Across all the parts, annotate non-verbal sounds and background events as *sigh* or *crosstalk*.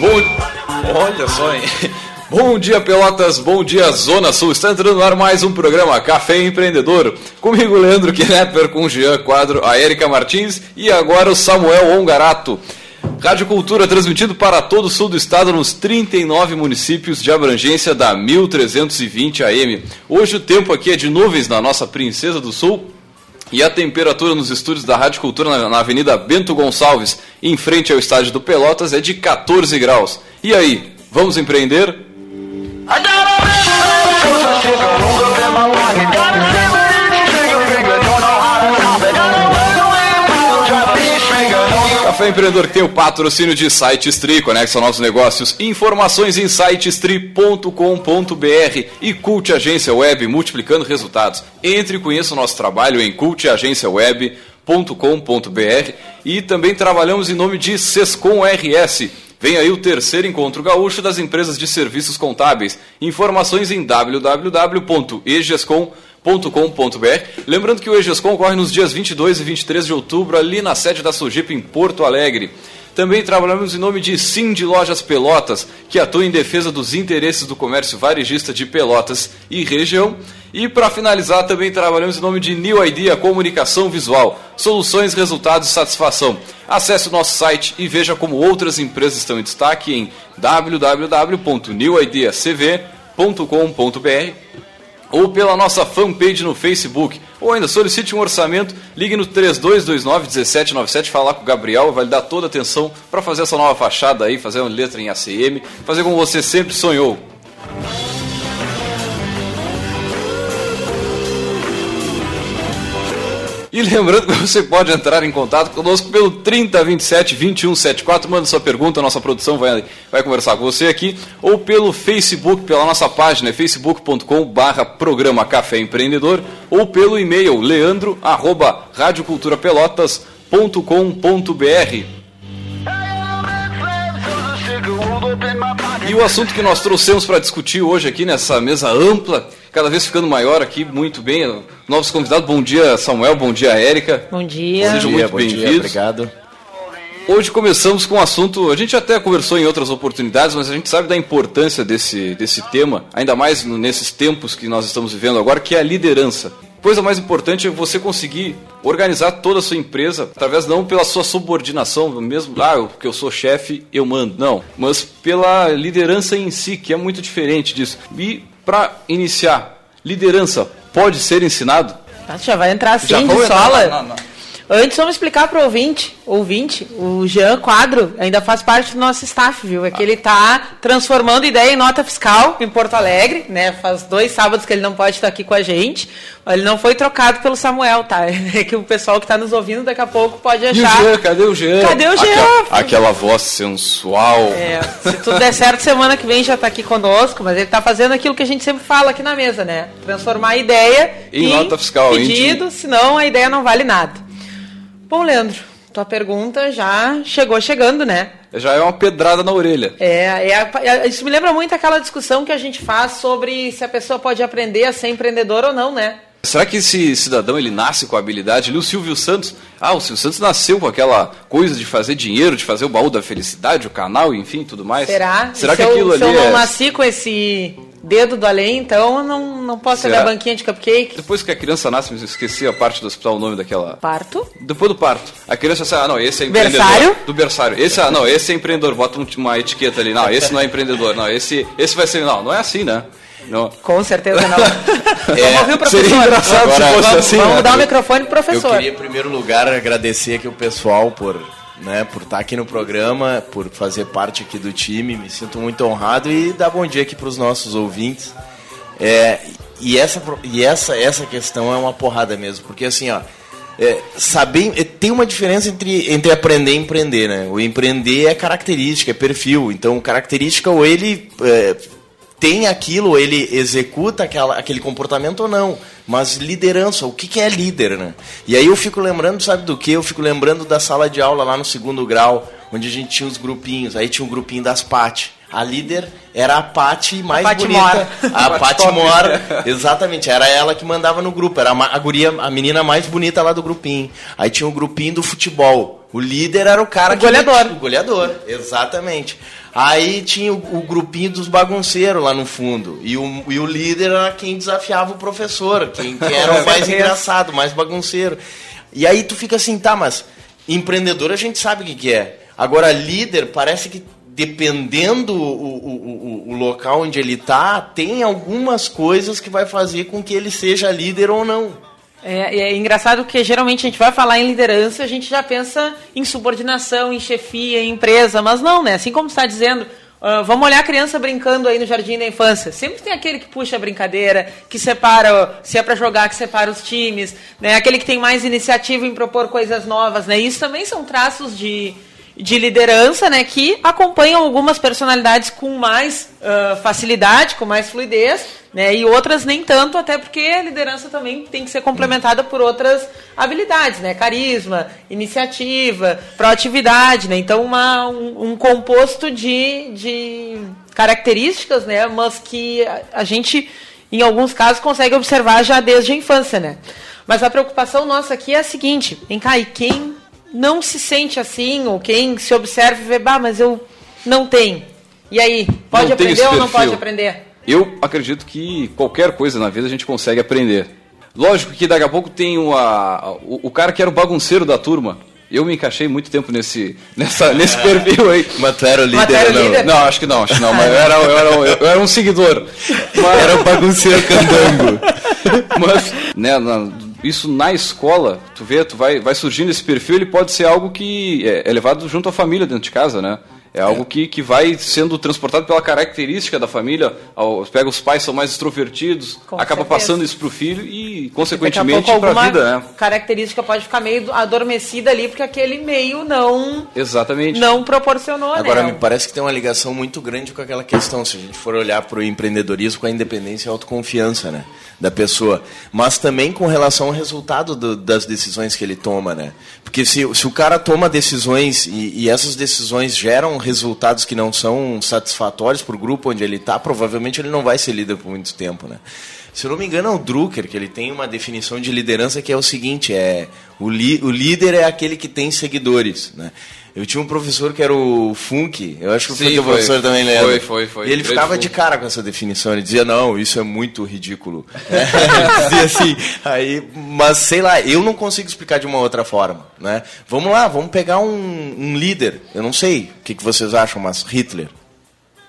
Bom, olha só, hein? Bom dia, Pelotas. Bom dia, Zona Sul. Está entrando no ar mais um programa Café Empreendedor. Comigo, Leandro Knepper, com o Jean Quadro, a Erika Martins e agora o Samuel Ongarato. Rádio Cultura transmitido para todo o sul do estado nos 39 municípios de abrangência da 1320 AM. Hoje o tempo aqui é de nuvens na nossa Princesa do Sul e a temperatura nos estúdios da Rádio Cultura na, Avenida Bento Gonçalves, em frente ao estádio do Pelotas, é de 14 graus. E aí, vamos empreender? Café Empreendedor que tem o patrocínio de SiteStri, conecta novos negócios, informações em sitestri.com.br e Cult Agência Web, multiplicando resultados. Entre e conheça o nosso trabalho em cultagenciaweb.com.br e também trabalhamos em nome de Sescom RS. Vem aí o terceiro encontro gaúcho das empresas de serviços contábeis. Informações em www.egescom.com.br Lembrando que o EGESCOM ocorre nos dias 22 e 23 de outubro, ali na sede da Sugip, em Porto Alegre. Também trabalhamos em nome de Sim de Lojas Pelotas, que atua em defesa dos interesses do comércio varejista de Pelotas e região. E para finalizar, também trabalhamos em nome de New Idea Comunicação Visual, soluções, resultados e satisfação. Acesse o nosso site e veja como outras empresas estão em destaque em www.newideacv.com.br ou pela nossa fanpage no Facebook. Ou ainda solicite um orçamento, ligue no 3229-1797, falar com o Gabriel, vai lhe dar toda a atenção para fazer essa nova fachada aí, fazer uma letra em ACM, fazer como você sempre sonhou. E lembrando que você pode entrar em contato conosco pelo 3027 2174, manda sua pergunta, nossa produção vai, vai conversar com você aqui, ou pelo Facebook, pela nossa página, facebook.com barra programa Café Empreendedor, ou pelo e-mail leandro arroba radioculturapelotas.com.br. E o assunto que nós trouxemos para discutir hoje aqui nessa mesa ampla, cada vez ficando maior aqui, muito bem. Novos convidados, bom dia Samuel, bom dia Érica. Bom dia. Sejam bom muito bem-vindos. Obrigado. Hoje começamos com um assunto, a gente até conversou em outras oportunidades, mas a gente sabe da importância desse, desse tema, ainda mais nesses tempos que nós estamos vivendo agora, que é a liderança. Coisa mais importante é você conseguir organizar toda a sua empresa através não pela sua subordinação, mesmo, ah, porque eu sou chefe, eu mando. Não, mas pela liderança em si, que é muito diferente disso. E para iniciar, liderança pode ser ensinado? Ah, já vai entrar assim Já de entrar sola? na- na- na- Antes, vamos explicar para o ouvinte, ouvinte, o Jean Quadro ainda faz parte do nosso staff, viu? É que ele está transformando ideia em nota fiscal em Porto Alegre, né? Faz dois sábados que ele não pode estar aqui com a gente. Ele não foi trocado pelo Samuel, tá? *laughs* É que o pessoal que está nos ouvindo daqui a pouco pode E o achar. Jean, cadê o Jean? Cadê o Jean? Aquela, aquela voz sensual. É, se tudo der certo, semana que vem já está aqui conosco, mas ele está fazendo aquilo que a gente sempre fala aqui na mesa, né? Transformar a ideia Em nota fiscal, em pedido, senão a ideia não vale nada. Bom, Leandro, tua pergunta já chegou chegando, né? Já é uma pedrada na orelha. É, é é- isso me lembra muito aquela discussão que a gente faz sobre se a pessoa pode aprender a ser empreendedor ou não, né? Será que esse cidadão ele nasce com a habilidade? Ali o Silvio Santos, ah, o Silvio Santos nasceu com aquela coisa de fazer dinheiro, de fazer o baú da felicidade, o canal, enfim, tudo mais. Será? Será E que aquilo eu, se ali eu não é nasci com esse dedo do além, então eu não, não posso Será? ser da banquinha de cupcake? Depois que a criança nasce, eu esqueci a parte do hospital, o nome daquela. Parto? Depois do parto. A criança sai, ah, não, esse é empreendedor. Berçário? Do berçário. Esse, ah, não, esse é empreendedor. Bota um- uma etiqueta ali. Não, esse não é empreendedor. Não, esse, esse vai ser. Não, não é assim, né? Não. Com certeza não. *laughs* Vamos É, ouvir o professor. seria engraçado se vamos, fosse assim, Vamos né? dar o microfone pro Eu professor. queria, em primeiro lugar, agradecer aqui o pessoal por, né, por estar aqui no programa, por fazer parte aqui do time. Me sinto muito honrado e dar bom dia aqui para os nossos ouvintes. É, e essa, e essa, essa questão é uma porrada mesmo, porque assim, ó, é, saber, é, tem uma diferença entre, entre aprender e empreender, né? O empreender é característica, é perfil. Então, característica ou ele é, tem aquilo, ele executa aquela, aquele comportamento ou não. Mas liderança, o que, que é líder, né? E aí eu fico lembrando, sabe do que? Eu fico lembrando da sala de aula lá no segundo grau, onde a gente tinha os grupinhos. Aí tinha um grupinho das Pati. A líder era a Pati mais Pati bonita. Mora. *laughs* A Pati Mora, exatamente. Era ela que mandava no grupo. Era a a guria, a menina mais bonita lá do grupinho. Aí tinha o grupinho do futebol. O líder era o cara O que goleador. metia- o goleador, exatamente. Aí tinha o, o grupinho dos bagunceiros lá no fundo. E o, e o líder era quem desafiava o professor, quem, quem era o *laughs* mais engraçado, mais bagunceiro. E aí tu fica assim, tá, mas empreendedor a gente sabe o que, que é. Agora, líder, parece que dependendo o, o, o, o local onde ele tá, tem algumas coisas que vai fazer com que ele seja líder ou não. É, é engraçado que geralmente a gente vai falar em liderança, a gente já pensa em subordinação, em chefia, em empresa, mas não, né? Assim como está dizendo, ah, vamos olhar a criança brincando aí no jardim da infância. Sempre tem aquele que puxa a brincadeira, que separa, se é para jogar, que separa os times, né? Aquele que tem mais iniciativa em propor coisas novas, né? Isso também são traços de, de liderança, né, que acompanham algumas personalidades com mais ah, facilidade, com mais fluidez, né, e outras nem tanto, até porque a liderança também tem que ser complementada por outras habilidades, né, carisma, iniciativa, proatividade, né, então uma, um, um composto de, de características, né, mas que a, a gente, em alguns casos, consegue observar já desde a infância, né. Mas a preocupação nossa aqui é a seguinte, vem cá, e quem não se sente assim, ou quem se observa e vê, bah, mas eu não tenho. E aí, pode Não aprender ou não pode aprender? Eu acredito que qualquer coisa na vida a gente consegue aprender. Lógico que daqui a pouco tem uma, o, o cara que era o bagunceiro da turma. Eu me encaixei muito tempo nesse, *laughs* nessa, nesse perfil aí. *laughs* Mas tu era o líder, o não? líder? Não, acho que não, acho que não. Mas eu era, eu era, eu era um seguidor. Mas, Era o bagunceiro candango. *laughs* mas né, na- isso na escola, tu vê, tu vai, vai surgindo esse perfil, ele pode ser algo que é, é levado junto à família dentro de casa, né? É algo que, que vai sendo transportado pela característica da família. Ao- Pega os pais são mais extrovertidos, Com acaba certeza. passando isso pro filho e, consequentemente, para a vida, né? característica pode ficar meio adormecida ali, porque aquele meio não, Exatamente. não proporcionou, Agora, né? me parece que tem uma ligação muito grande com aquela questão, se a gente for olhar para o empreendedorismo, com a independência e a autoconfiança né, da pessoa. Mas também com relação ao resultado do- das decisões que ele toma. Né? Porque se, se o cara toma decisões e, e essas decisões geram resultados que não são satisfatórios para o grupo onde ele está, provavelmente ele não vai ser líder por muito tempo. Né? Se eu não me engano, é o Drucker, que ele tem uma definição de liderança que é o seguinte: é o, li, o líder é aquele que tem seguidores. Né? Eu tinha um professor que era o Funk, eu acho que Sim, foi teu foi. professor também, lembra? Foi, foi, foi. E ele ficava Funk. de cara com essa definição, ele dizia, não, isso é muito ridículo. *laughs* ele dizia assim, aí, mas sei lá, eu não consigo explicar de uma outra forma. Né? Vamos lá, vamos pegar um, um líder, eu não sei o que, que vocês acham, mas Hitler.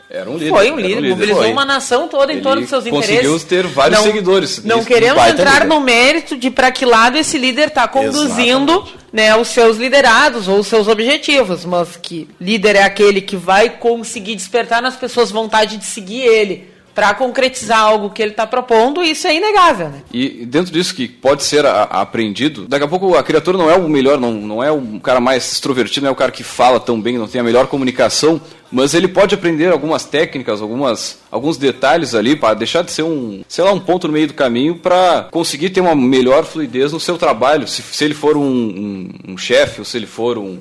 Era um líder. Foi um era líder, mobilizou foi. uma nação toda em Ele torno dos seus conseguiu interesses. ter vários seguidores. Não queremos entrar líder. no mérito de para que lado esse líder está conduzindo né, os seus liderados ou os seus objetivos, mas que líder é aquele que vai conseguir despertar nas pessoas vontade de seguir ele para concretizar algo que ele está propondo, isso é inegável. Né? E dentro disso que pode ser a- a- aprendido, daqui a pouco a criatura não é o melhor, não, não é o cara mais extrovertido, não é o cara que fala tão bem, não tem a melhor comunicação, mas ele pode aprender algumas técnicas, algumas, alguns detalhes ali para deixar de ser um, sei lá, um ponto no meio do caminho para conseguir ter uma melhor fluidez no seu trabalho. Se, se ele for um, um, um chefe ou se ele for um,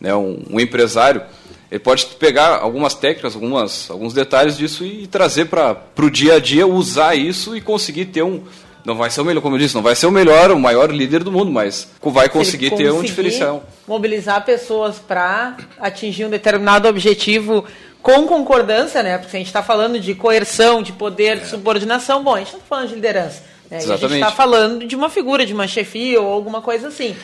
né, um, um empresário, ele pode pegar algumas técnicas, algumas, alguns detalhes disso e trazer para o dia a dia, usar isso e conseguir ter um. Não vai ser o melhor, como eu disse, não vai ser o melhor, o maior líder do mundo, mas vai conseguir Se ele ter um conseguir diferencial. Mobilizar pessoas para atingir um determinado objetivo com concordância, né? Porque a gente está falando de coerção, de poder, de subordinação. Bom, a gente não está falando de liderança. Né? E A gente está falando de uma figura, de uma chefia ou alguma coisa assim.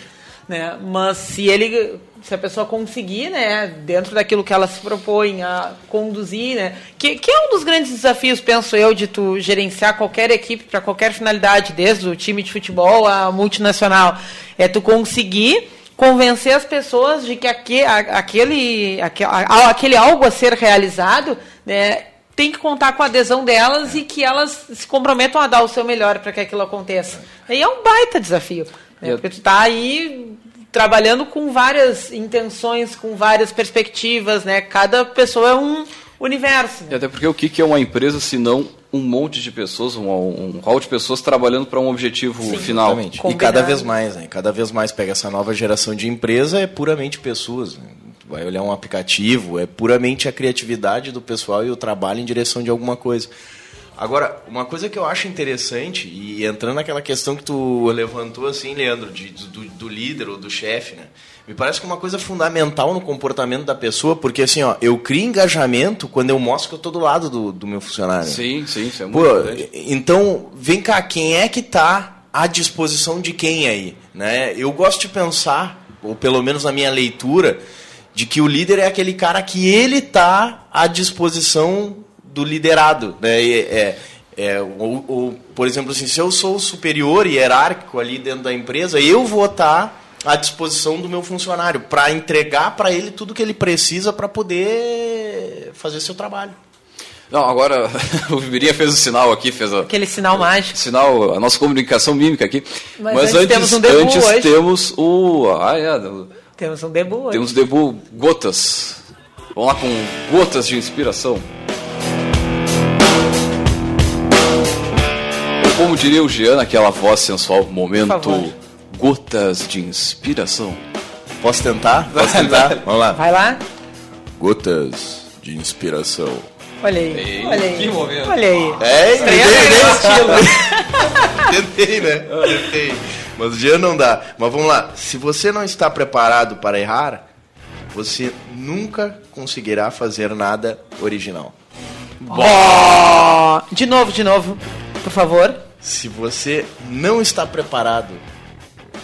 Né? Mas se ele, se a pessoa conseguir, né, dentro daquilo que ela se propõe a conduzir, né, que, que é um dos grandes desafios, penso eu, de tu gerenciar qualquer equipe para qualquer finalidade, desde o time de futebol à multinacional, é tu conseguir convencer as pessoas de que aque- a- aquele, aque- a- aquele algo a ser realizado, né, tem que contar com a adesão delas e que elas se comprometam a dar o seu melhor para que aquilo aconteça. Aí é um baita desafio. Né? Porque tu está aí trabalhando com várias intenções, com várias perspectivas, né? Cada pessoa é um universo. E até porque o que é uma empresa se não um monte de pessoas, um, um hall de pessoas trabalhando para um objetivo final? Exatamente. E cada vez mais, né? Cada vez mais pega essa nova geração de empresa, é puramente pessoas. né? vai olhar um aplicativo, é puramente a criatividade do pessoal e o trabalho em direção de alguma coisa. Agora, uma coisa que eu acho interessante, e entrando naquela questão que tu levantou assim, Leandro, de, do, do líder ou do chefe, né? Me parece que é uma coisa fundamental no comportamento da pessoa, porque assim, ó, eu crio engajamento quando eu mostro que eu tô do lado do, do meu funcionário. Sim, sim, isso é muito Pô, importante. Então, vem cá, quem é que tá à disposição de quem aí? Né? Eu gosto de pensar, ou pelo menos na minha leitura, de que o líder é aquele cara que ele tá à disposição do liderado. Né? É, é, ou, ou, por exemplo, assim, se eu sou superior hierárquico ali dentro da empresa, eu vou estar à disposição do meu funcionário para entregar para ele tudo que ele precisa para poder fazer seu trabalho. Não, agora *laughs* o Vibirinha fez o sinal aqui, fez a, aquele sinal mágico. Sinal, a nossa comunicação mímica aqui. Mas, Mas antes, temos um debu antes hoje. temos o ah, é, temos um debu hoje. Temos debu gotas. Vamos lá com gotas de inspiração. Como diria o Jean, aquela voz sensual, momento Gotas de Inspiração. Posso tentar? *laughs* Posso tentar? Vamos lá. Vai lá. Gotas de Inspiração. Olha aí. Ei, olha aí. Que momento. Olha aí. É, *laughs* tentei, né? tentei, né? Tentei. Mas o dia não dá. Mas vamos lá. Se você não está preparado para errar, você nunca conseguirá fazer nada original. Oh! De novo, de novo, por favor. Se você não está preparado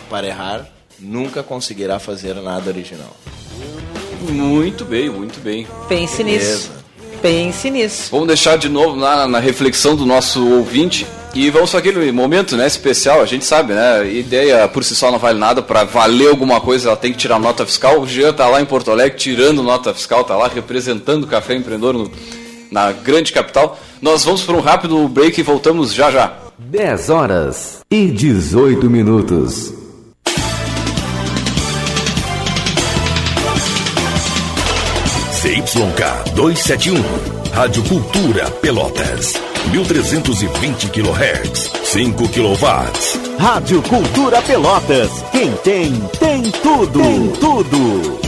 para errar, nunca conseguirá fazer nada original. Muito bem, muito bem. Pense Beleza. nisso. Pense nisso. Vamos deixar de novo lá na, na reflexão do nosso ouvinte e vamos para aquele momento né, especial, a gente sabe, né? Ideia por si só não vale nada, para valer alguma coisa ela tem que tirar nota fiscal. O Jean tá lá em Porto Alegre tirando nota fiscal, tá lá representando o Café Empreendedor no, na grande capital. Nós vamos para um rápido break e voltamos já já. 10 horas e 18 minutos. CYK 271. Rádio Cultura Pelotas. 1320 kHz. 5 kW. Rádio Cultura Pelotas. Quem tem, tem tudo. Tem tudo.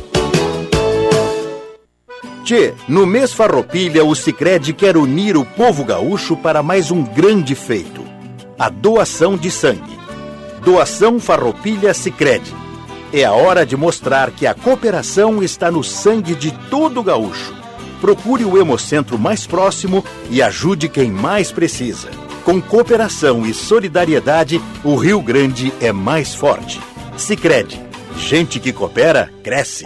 Tchê, no mês Farroupilha, o Sicredi quer unir o povo gaúcho para mais um grande feito: a doação de sangue. Doação Farroupilha Sicredi. É a hora de mostrar que a cooperação está no sangue de todo gaúcho. Procure o Hemocentro mais próximo e ajude quem mais precisa. Com cooperação e solidariedade, o Rio Grande é mais forte. Sicredi. Gente que coopera, cresce.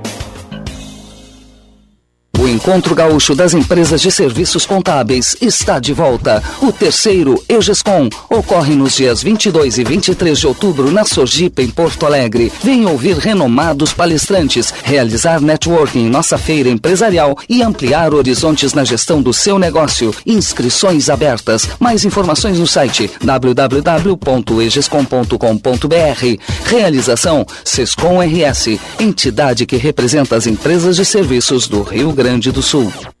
O Encontro Gaúcho das Empresas de Serviços Contábeis está de volta. O terceiro EGESCOM ocorre nos dias 22 e 23 de outubro na Sojipa, em Porto Alegre. Venha ouvir renomados palestrantes, realizar networking em nossa feira empresarial e ampliar horizontes na gestão do seu negócio. Inscrições abertas. Mais informações no site www.egescom.com.br. Realização Sescom RS, entidade que representa as empresas de serviços do Rio Grande Grande do Sul.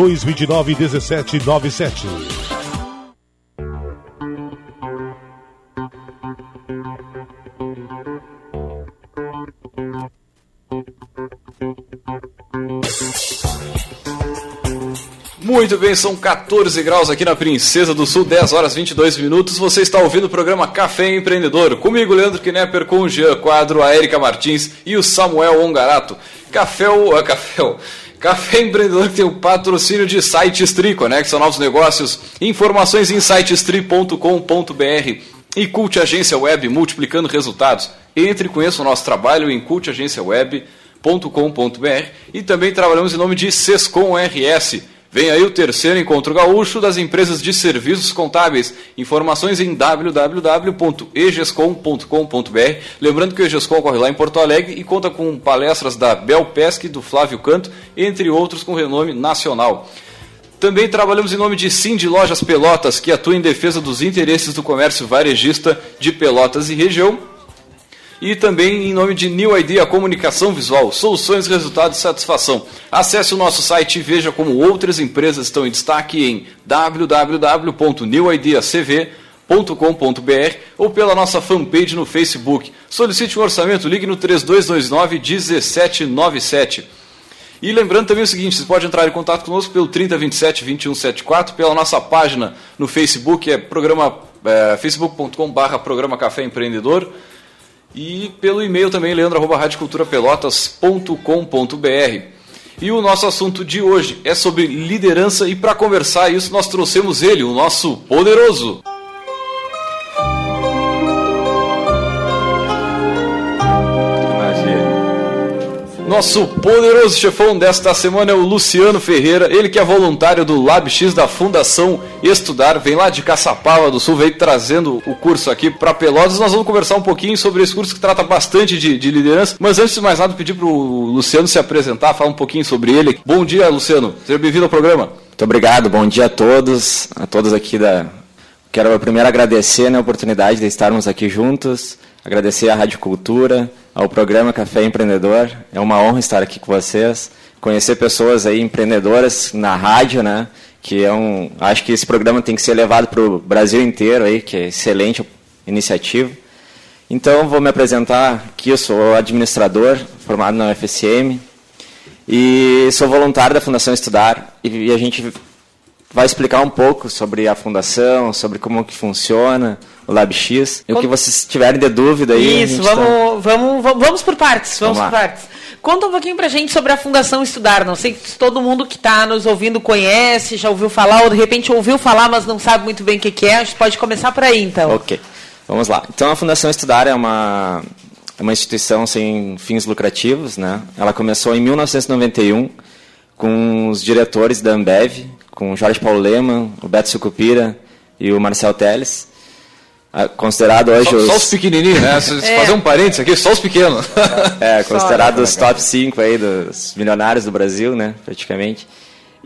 29 17 97. Muito bem, são 14 graus aqui na Princesa do Sul, 10 horas 22 minutos. Você está ouvindo o programa Café Empreendedor. Comigo, Leandro Knepper, com o Jean Quadro, a Erika Martins e o Samuel Ongarato. Café, uh, café, Café Empreendedor tem o patrocínio de Sites Tri, conexão novos negócios, informações em sitestri.com.br e Cult Agência Web, multiplicando resultados. Entre e conheça o nosso trabalho em cultagenciaweb.com.br e também trabalhamos em nome de Sescom RS. Vem aí o terceiro encontro gaúcho das empresas de serviços contábeis. Informações em www.egescom.com.br. Lembrando que o Egescom ocorre lá em Porto Alegre e conta com palestras da Bel Pesque, do Flávio Canto, entre outros com renome nacional. Também trabalhamos em nome de Sim de Lojas Pelotas, que atua em defesa dos interesses do comércio varejista de Pelotas e região e também em nome de New Idea Comunicação Visual, soluções, resultados e satisfação. Acesse o nosso site e veja como outras empresas estão em destaque em www.newideacv.com.br ou pela nossa fanpage no Facebook. Solicite um orçamento, ligue no 3229 1797. E lembrando também o seguinte, você pode entrar em contato conosco pelo 3027 2174, pela nossa página no Facebook, é programa é, facebook.com/barra programa Café Empreendedor e pelo e-mail também, leandro.radioculturapelotas.com.br. E o nosso assunto de hoje é sobre liderança e para conversar isso nós trouxemos ele, o nosso poderoso Nosso poderoso chefão desta semana é o Luciano Ferreira, ele que é voluntário do LabX da Fundação Estudar, vem lá de Caçapava do Sul, veio trazendo o curso aqui para Pelotas. Nós vamos conversar um pouquinho sobre esse curso que trata bastante de, de liderança, mas antes de mais nada, pedir para o Luciano se apresentar, falar um pouquinho sobre ele. Bom dia, Luciano, seja bem-vindo ao programa. Muito obrigado, bom dia a todos, a todos aqui da. Quero primeiro agradecer né, a oportunidade de estarmos aqui juntos, agradecer à Rádio Cultura ao programa Café Empreendedor. É uma honra estar aqui com vocês, conhecer pessoas aí empreendedoras na rádio, né? Que é um, acho que esse programa tem que ser levado para o Brasil inteiro aí, que é excelente iniciativa. Então vou me apresentar aqui. Eu sou administrador formado na UFSM e sou voluntário da Fundação Estudar e a gente vai explicar um pouco sobre a fundação, sobre como que funciona, o LabX. E o que vocês tiverem de dúvida aí. Isso, vamos, tá... vamos, vamos, vamos por partes. Vamos, vamos por partes. Conta um pouquinho pra gente sobre a Fundação Estudar. Não sei se todo mundo que está nos ouvindo conhece, já ouviu falar, ou de repente ouviu falar, mas não sabe muito bem o que, que é. A gente pode começar por aí, então. Ok. Vamos lá. Então, a Fundação Estudar é uma, é uma instituição sem fins lucrativos. Né? Ela começou em 1991 com os diretores da Ambev, com o Jorge Paulo Leman, o Beto Sucupira e o Marcel Teles. Ah, considerado hoje só, os... só os pequenininhos, né? é. Fazer um parênteses aqui, só os pequenos. é, considerado os top 5 aí dos milionários do Brasil, né? Praticamente.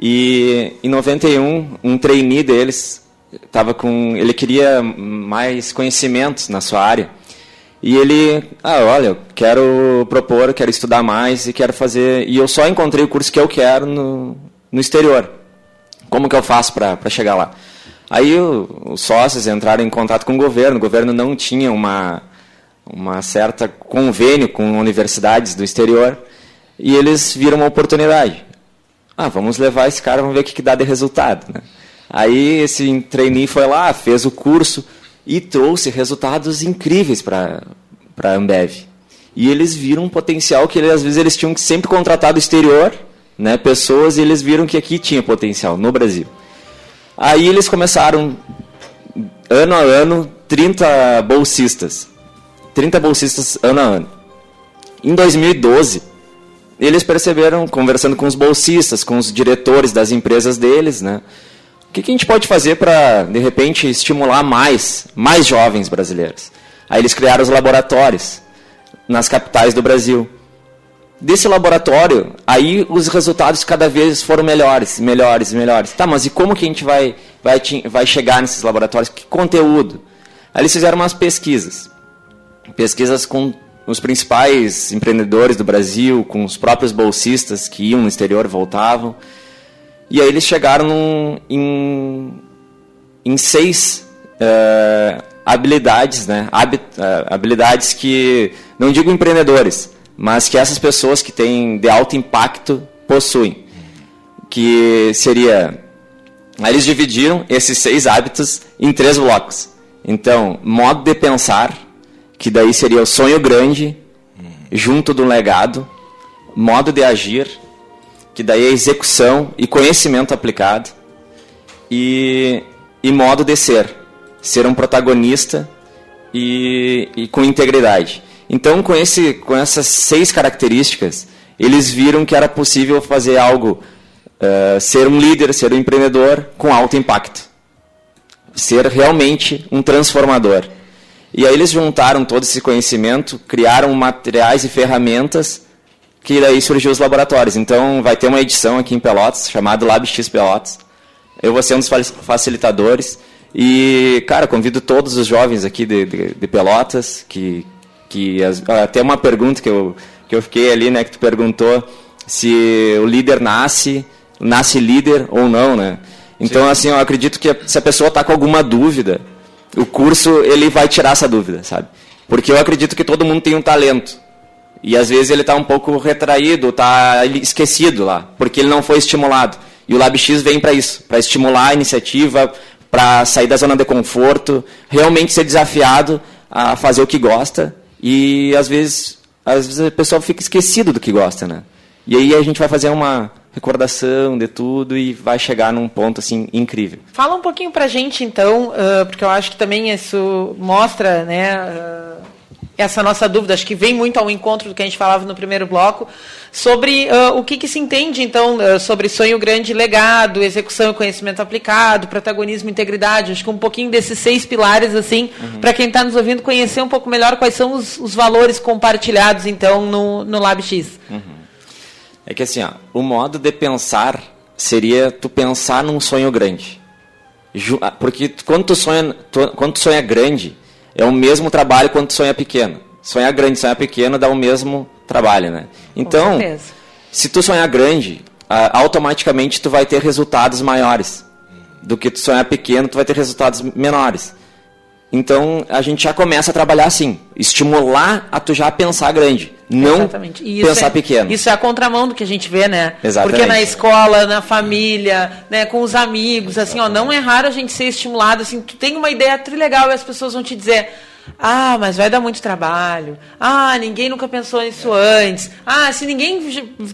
E em 91, um trainee deles tava com, ele queria mais conhecimentos na sua área. E ele, ah, olha, eu quero propor, quero estudar mais e quero fazer. E eu só encontrei o curso que eu quero no, no exterior. Como que eu faço para chegar lá? Aí o, os sócios entraram em contato com o governo. O governo não tinha uma, uma certa convênio com universidades do exterior e eles viram uma oportunidade. Ah, vamos levar esse cara, vamos ver o que, que dá de resultado. Né? Aí esse trainee foi lá, fez o curso e trouxe resultados incríveis para a Ambev. E eles viram um potencial que às vezes eles tinham que sempre contratar do exterior, né, pessoas, e eles viram que aqui tinha potencial, no Brasil. Aí eles começaram, ano a ano, 30 bolsistas. 30 bolsistas ano a ano. Em 2012, eles perceberam, conversando com os bolsistas, com os diretores das empresas deles, né? O que, que a gente pode fazer para, de repente, estimular mais, mais jovens brasileiros? Aí eles criaram os laboratórios nas capitais do Brasil. Desse laboratório, aí os resultados cada vez foram melhores, melhores, melhores. Tá, mas e como que a gente vai, vai, vai chegar nesses laboratórios? Que conteúdo? Aí eles fizeram umas pesquisas. Pesquisas com os principais empreendedores do Brasil, com os próprios bolsistas que iam no exterior voltavam. E aí eles chegaram num, em, em seis uh, habilidades, né? Hab, uh, habilidades que, não digo empreendedores, mas que essas pessoas que têm de alto impacto possuem. Que seria. Aí eles dividiram esses seis hábitos em três blocos. Então, modo de pensar, que daí seria o sonho grande, junto do legado, modo de agir, que daí é execução e conhecimento aplicado, e, e modo de ser, ser um protagonista e, e com integridade. Então, com, esse, com essas seis características, eles viram que era possível fazer algo, uh, ser um líder, ser um empreendedor com alto impacto. Ser realmente um transformador. E aí eles juntaram todo esse conhecimento, criaram materiais e ferramentas, que daí surgiu os laboratórios. Então vai ter uma edição aqui em Pelotas, chamada LabX Pelotas. Eu vou ser um dos facilitadores. E, cara, convido todos os jovens aqui de, de, de Pelotas, que, que até uma pergunta que eu, que eu fiquei ali, né, que tu perguntou se o líder nasce, nasce líder ou não, né? Então, Sim. assim, eu acredito que se a pessoa está com alguma dúvida, o curso ele vai tirar essa dúvida, sabe? Porque eu acredito que todo mundo tem um talento. E às vezes ele está um pouco retraído, está esquecido lá, porque ele não foi estimulado. E o LabX vem para isso, para estimular a iniciativa, para sair da zona de conforto, realmente ser desafiado a fazer o que gosta. E às vezes, às vezes a pessoa fica esquecido do que gosta, né? E aí a gente vai fazer uma recordação de tudo e vai chegar num ponto assim incrível. Fala um pouquinho pra gente então, porque eu acho que também isso mostra, né, essa nossa dúvida, acho que vem muito ao encontro do que a gente falava no primeiro bloco, sobre uh, o que, que, se entende, então, sobre sonho grande legado, execução e conhecimento aplicado, protagonismo e integridade. Acho que um pouquinho desses seis pilares, assim, uhum. para quem está nos ouvindo, conhecer um pouco melhor quais são os, os valores compartilhados, então, no, no LabX. Uhum. É que assim, ó, o modo de pensar seria tu pensar num sonho grande. Ah, porque quando tu sonha, tu, quando tu sonha grande, é o mesmo trabalho quando sonha pequeno. Sonhar grande, sonhar pequeno dá o mesmo trabalho, né? Então, se tu sonhar grande, automaticamente tu vai ter resultados maiores. Do que tu sonhar pequeno, tu vai ter resultados menores. Então a gente já começa a trabalhar assim, estimular a tu já pensar grande, não pensar é, pequeno. Isso é a contramão do que a gente vê, né? Exatamente. Porque na escola, na família, né, com os amigos, assim, ó, não é raro a gente ser estimulado, assim, tu tem uma ideia trilegal e as pessoas vão te dizer: "Ah, mas vai dar muito trabalho. Ah, ninguém nunca pensou nisso antes. Ah, se ninguém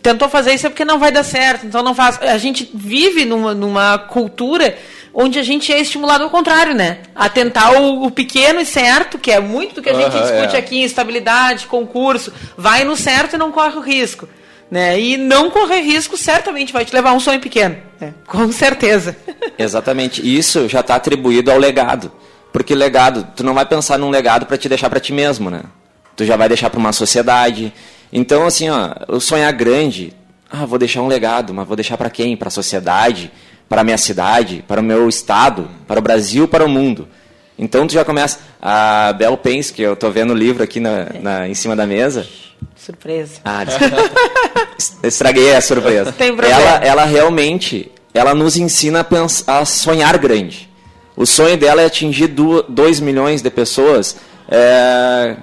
tentou fazer isso é porque não vai dar certo, então não faz". A gente vive numa, numa cultura onde a gente é estimulado ao contrário, né? A tentar o, o pequeno e certo, que é muito do que a gente uhum, discute é. aqui estabilidade, concurso, vai no certo e não corre o risco. Né? E não correr risco certamente vai te levar a um sonho pequeno, né? com certeza. *laughs* Exatamente. Isso já está atribuído ao legado. Porque legado, tu não vai pensar num legado para te deixar para ti mesmo, né? Tu já vai deixar para uma sociedade. Então, assim, ó, o sonhar grande, ah, vou deixar um legado, mas vou deixar para quem? Para a sociedade? Para a minha cidade, para o meu estado, para o Brasil, para o mundo. Então tu já começa. A Bel Pence, que eu estou vendo o livro aqui na, na, em cima da mesa. Surpresa. Ah, *laughs* estraguei a surpresa. Tem problema. Ela, ela realmente, ela nos ensina a, pensar, a sonhar grande. O sonho dela é atingir 2 milhões de pessoas é,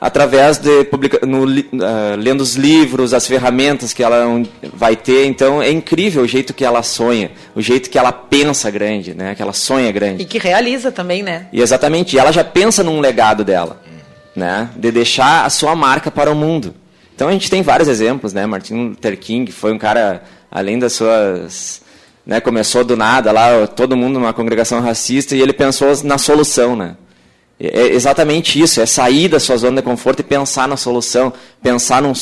através de publica, no, uh, lendo os livros, as ferramentas que ela vai ter. Então é incrível o jeito que ela sonha, o jeito que ela pensa grande, né? Que ela sonha grande. E que realiza também, né? E exatamente. ela já pensa num legado dela, né? De deixar a sua marca para o mundo. Então a gente tem vários exemplos, né? Martin Luther King foi um cara além das suas né, começou do nada lá, todo mundo numa congregação racista e ele pensou na solução, né? É exatamente isso, é sair da sua zona de conforto e pensar na solução, pensar num,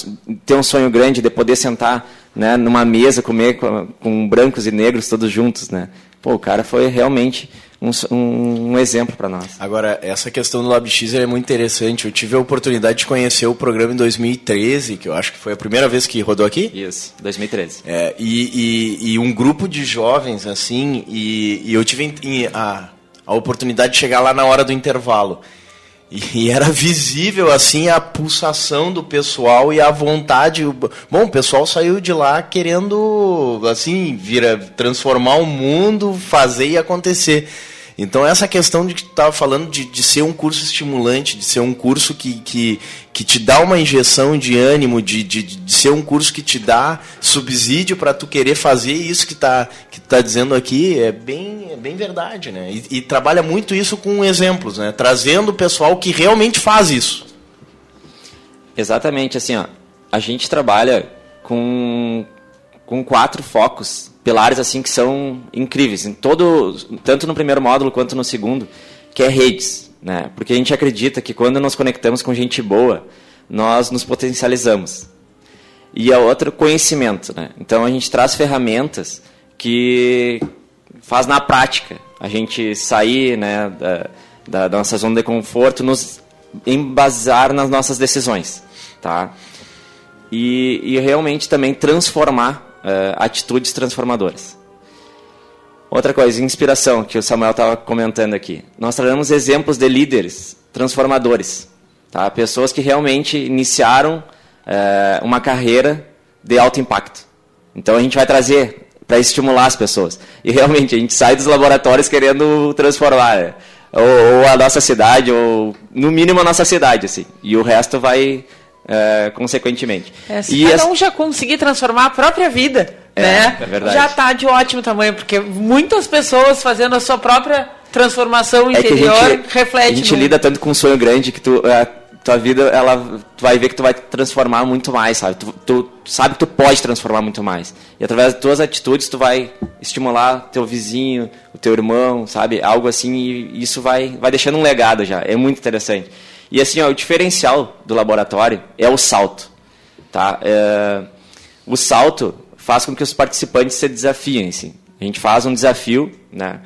ter um sonho grande de poder sentar né, numa mesa, comer com, com brancos e negros todos juntos, né? Pô, o cara foi realmente um, um, um exemplo para nós. Agora, essa questão do LabX é muito interessante. Eu tive a oportunidade de conhecer o programa em 2013, que eu acho que foi a primeira vez que rodou aqui. Isso, 2013. É, e, e, e um grupo de jovens, assim, e, e eu tive a, a oportunidade de chegar lá na hora do intervalo. E era visível assim a pulsação do pessoal e a vontade. Bom, o pessoal saiu de lá querendo assim, vira transformar o mundo, fazer e acontecer. Então essa questão de que tu estava falando de, de ser um curso estimulante, de ser um curso que, que, que te dá uma injeção de ânimo, de, de, de ser um curso que te dá subsídio para tu querer fazer isso que está que tá dizendo aqui, é bem, é bem verdade, né? E, e trabalha muito isso com exemplos, né? Trazendo o pessoal que realmente faz isso. Exatamente, assim, ó, a gente trabalha com, com quatro focos pilares assim que são incríveis, em todo, tanto no primeiro módulo quanto no segundo, que é redes, né? Porque a gente acredita que quando nos conectamos com gente boa, nós nos potencializamos. E a outra conhecimento, né? Então a gente traz ferramentas que faz na prática a gente sair, né, da, da, da nossa zona de conforto, nos embasar nas nossas decisões, tá? E, e realmente também transformar uh, atitudes transformadoras. Outra coisa, inspiração, que o Samuel estava comentando aqui. Nós trazemos exemplos de líderes transformadores. Tá? Pessoas que realmente iniciaram uh, uma carreira de alto impacto. Então a gente vai trazer para estimular as pessoas. E realmente a gente sai dos laboratórios querendo transformar né? ou, ou, a nossa cidade, ou no mínimo a nossa cidade. Assim. E o resto vai é, consequentemente. É, se e cada as... um já conseguir transformar a própria vida, é, né? É verdade. Já está de ótimo tamanho, porque muitas pessoas fazendo a sua própria transformação interior é que reflete. A gente no... lida tanto com um sonho grande que tu, a tua vida, ela, tu vai ver que tu vai transformar muito mais, sabe? Tu, tu sabe que tu pode transformar muito mais. E através das tuas atitudes tu vai estimular teu vizinho, o teu irmão, sabe? Algo assim e isso vai, vai deixando um legado já. É muito interessante. E assim, ó, o diferencial do laboratório é o salto. Tá? É, o salto faz com que os participantes se desafiem. Assim. A gente faz um desafio né,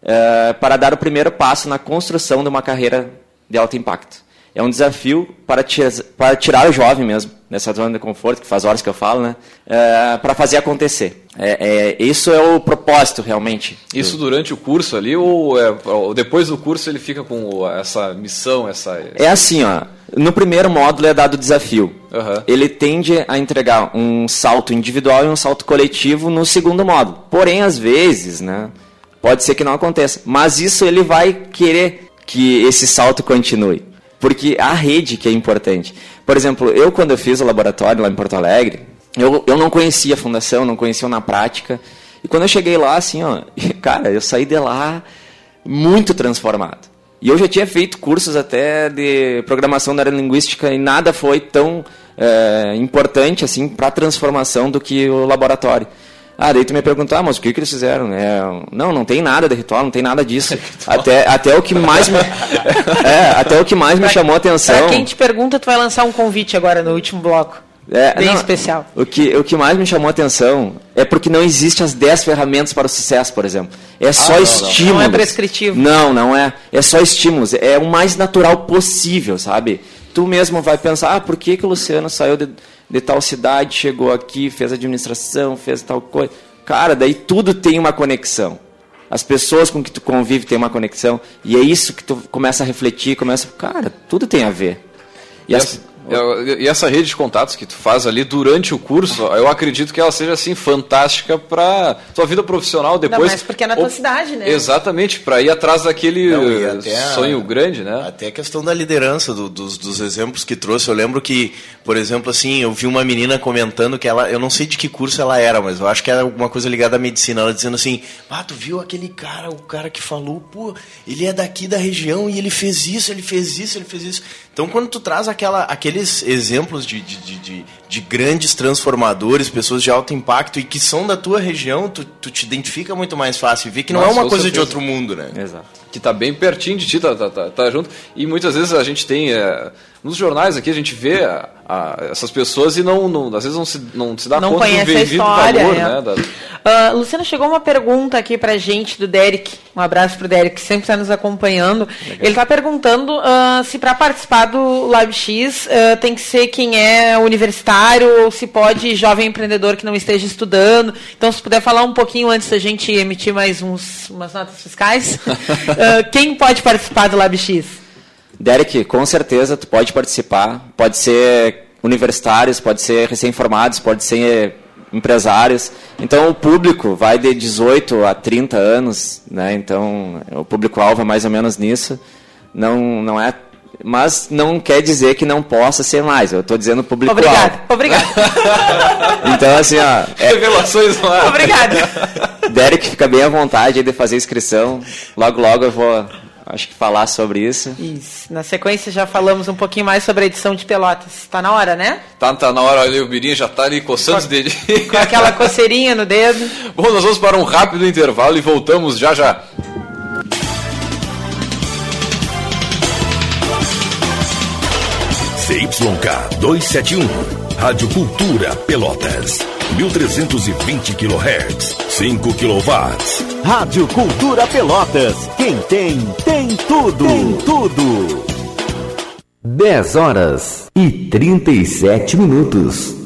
é, para dar o primeiro passo na construção de uma carreira de alto impacto. É um desafio para, tira, para tirar o jovem mesmo nessa zona de conforto, que faz horas que eu falo, né? É, para fazer acontecer. É, é, isso é o propósito, realmente. Isso durante o curso ali, ou, é, ou depois do curso ele fica com essa missão, essa... É assim, ó. No primeiro módulo é dado o desafio. Uhum. Ele tende a entregar um salto individual e um salto coletivo no segundo módulo. Porém, às vezes, né, pode ser que não aconteça. Mas isso ele vai querer que esse salto continue. Porque a rede que é importante. Por exemplo, eu quando eu fiz o laboratório lá em Porto Alegre, eu, eu não conhecia a fundação, não conhecia na prática. E quando eu cheguei lá, assim, ó, *laughs* cara, eu saí de lá muito transformado. E eu já tinha feito cursos até de programação da área linguística e nada foi tão é, importante assim para a transformação do que o laboratório. Ah, daí tu me perguntou, ah, mas o que, que eles fizeram? É, não, não tem nada de ritual, não tem nada disso. *laughs* até, até o que mais me, *laughs* é, até o que mais me chamou a atenção. Pra quem te pergunta, tu vai lançar um convite agora no último bloco. É, Bem não, especial. O que, o que mais me chamou a atenção é porque não existe as 10 ferramentas para o sucesso, por exemplo. É só ah, não, estímulos. Não é prescritivo. Não, não é. É só estímulos. É o mais natural possível, sabe? Tu mesmo vai pensar, ah, por que, que o Luciano saiu de de tal cidade, chegou aqui, fez administração, fez tal coisa. Cara, daí tudo tem uma conexão. As pessoas com que tu convive têm uma conexão. E é isso que tu começa a refletir, começa, cara, tudo tem a ver. E, e as, e essa rede de contatos que tu faz ali durante o curso, eu acredito que ela seja assim fantástica para tua vida profissional depois. Não, mas porque é na tua cidade, né? Exatamente, para ir atrás daquele Não, sonho a, grande, né? Até a questão da liderança do, dos, dos exemplos que trouxe. Eu lembro que, por exemplo, assim, eu vi uma menina comentando que ela, eu não sei de que curso ela era, mas eu acho que era alguma coisa ligada à medicina. Ela dizendo assim: "Ah, tu viu aquele cara, o cara que falou, pô, ele é daqui da região e ele fez isso, ele fez isso, ele fez isso". Então, quando tu traz aquela, aqueles exemplos de, de, de, de, grandes transformadores, pessoas de alto impacto e que são da tua região, tu, tu te identifica muito mais fácil e vê que não Nossa, é uma coisa certeza. de outro mundo, né? Exato. que tá bem pertinho de ti, tá, tá, tá, tá junto. E muitas vezes a gente tem. É, nos jornais aqui a gente vê a, a, essas pessoas e não, não, às vezes não se, não se dá não conta do a devido história, valor, é. né? da- Uh, Luciana, chegou uma pergunta aqui pra gente do Derek. Um abraço pro Derek, que sempre está nos acompanhando. Ele está perguntando uh, se para participar do Live X uh, tem que ser quem é universitário ou se pode jovem empreendedor que não esteja estudando. Então, se puder falar um pouquinho antes da gente emitir mais uns, umas notas fiscais. *laughs* Quem pode participar do Live X? Derek, com certeza tu pode participar. Pode ser universitários, pode ser recém-formados, pode ser empresários. Então o público vai de 18 a 30 anos, né? Então o público-alvo é mais ou menos nisso. Não, não é, mas não quer dizer que não possa ser mais. Eu estou dizendo público-alvo. Obrigado, obrigado. *laughs* Então assim, ó, é, Revelações lá. Obrigado. Derek fica bem à vontade aí de fazer inscrição. Logo, logo eu vou, acho que falar sobre isso. Isso. Na sequência já falamos um pouquinho mais sobre a edição de Pelotas. Está na hora, né? Tá, tá na hora, olha, o Birinha já tá ali coçando os dedinhos. Com aquela coceirinha no dedo. *laughs* Bom, nós vamos para um rápido intervalo e voltamos já já. CYK 271, Rádio Cultura Pelotas. 1320 kHz, 5 kW. Rádio Cultura Pelotas. Quem tem, tem tudo. Tem tudo. 10 horas e 37 minutos.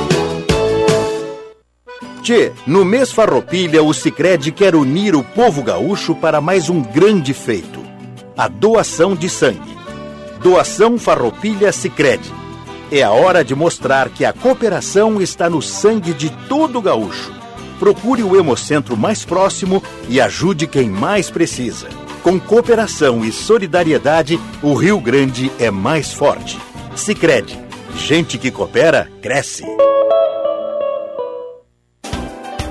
Tchê, no mês Farroupilha, o Sicredi quer unir o povo gaúcho para mais um grande feito: a doação de sangue. Doação Farroupilha Sicredi. É a hora de mostrar que a cooperação está no sangue de todo gaúcho. Procure o Hemocentro mais próximo e ajude quem mais precisa. Com cooperação e solidariedade, o Rio Grande é mais forte. Sicredi. Gente que coopera, cresce.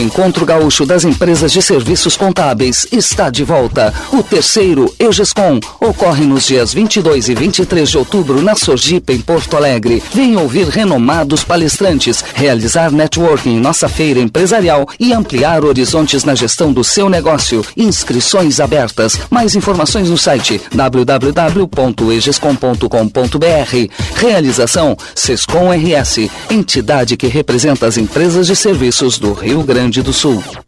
Encontro Gaúcho das Empresas de Serviços Contábeis está de volta. O terceiro EGESCOM ocorre nos dias 22 e 23 de outubro na Sojipa, em Porto Alegre. Venha ouvir renomados palestrantes, realizar networking em nossa feira empresarial e ampliar horizontes na gestão do seu negócio. Inscrições abertas. Mais informações no site www.egescom.com.br. Realização Sescom RS, entidade que representa as empresas de serviços do Rio Grande do Sul.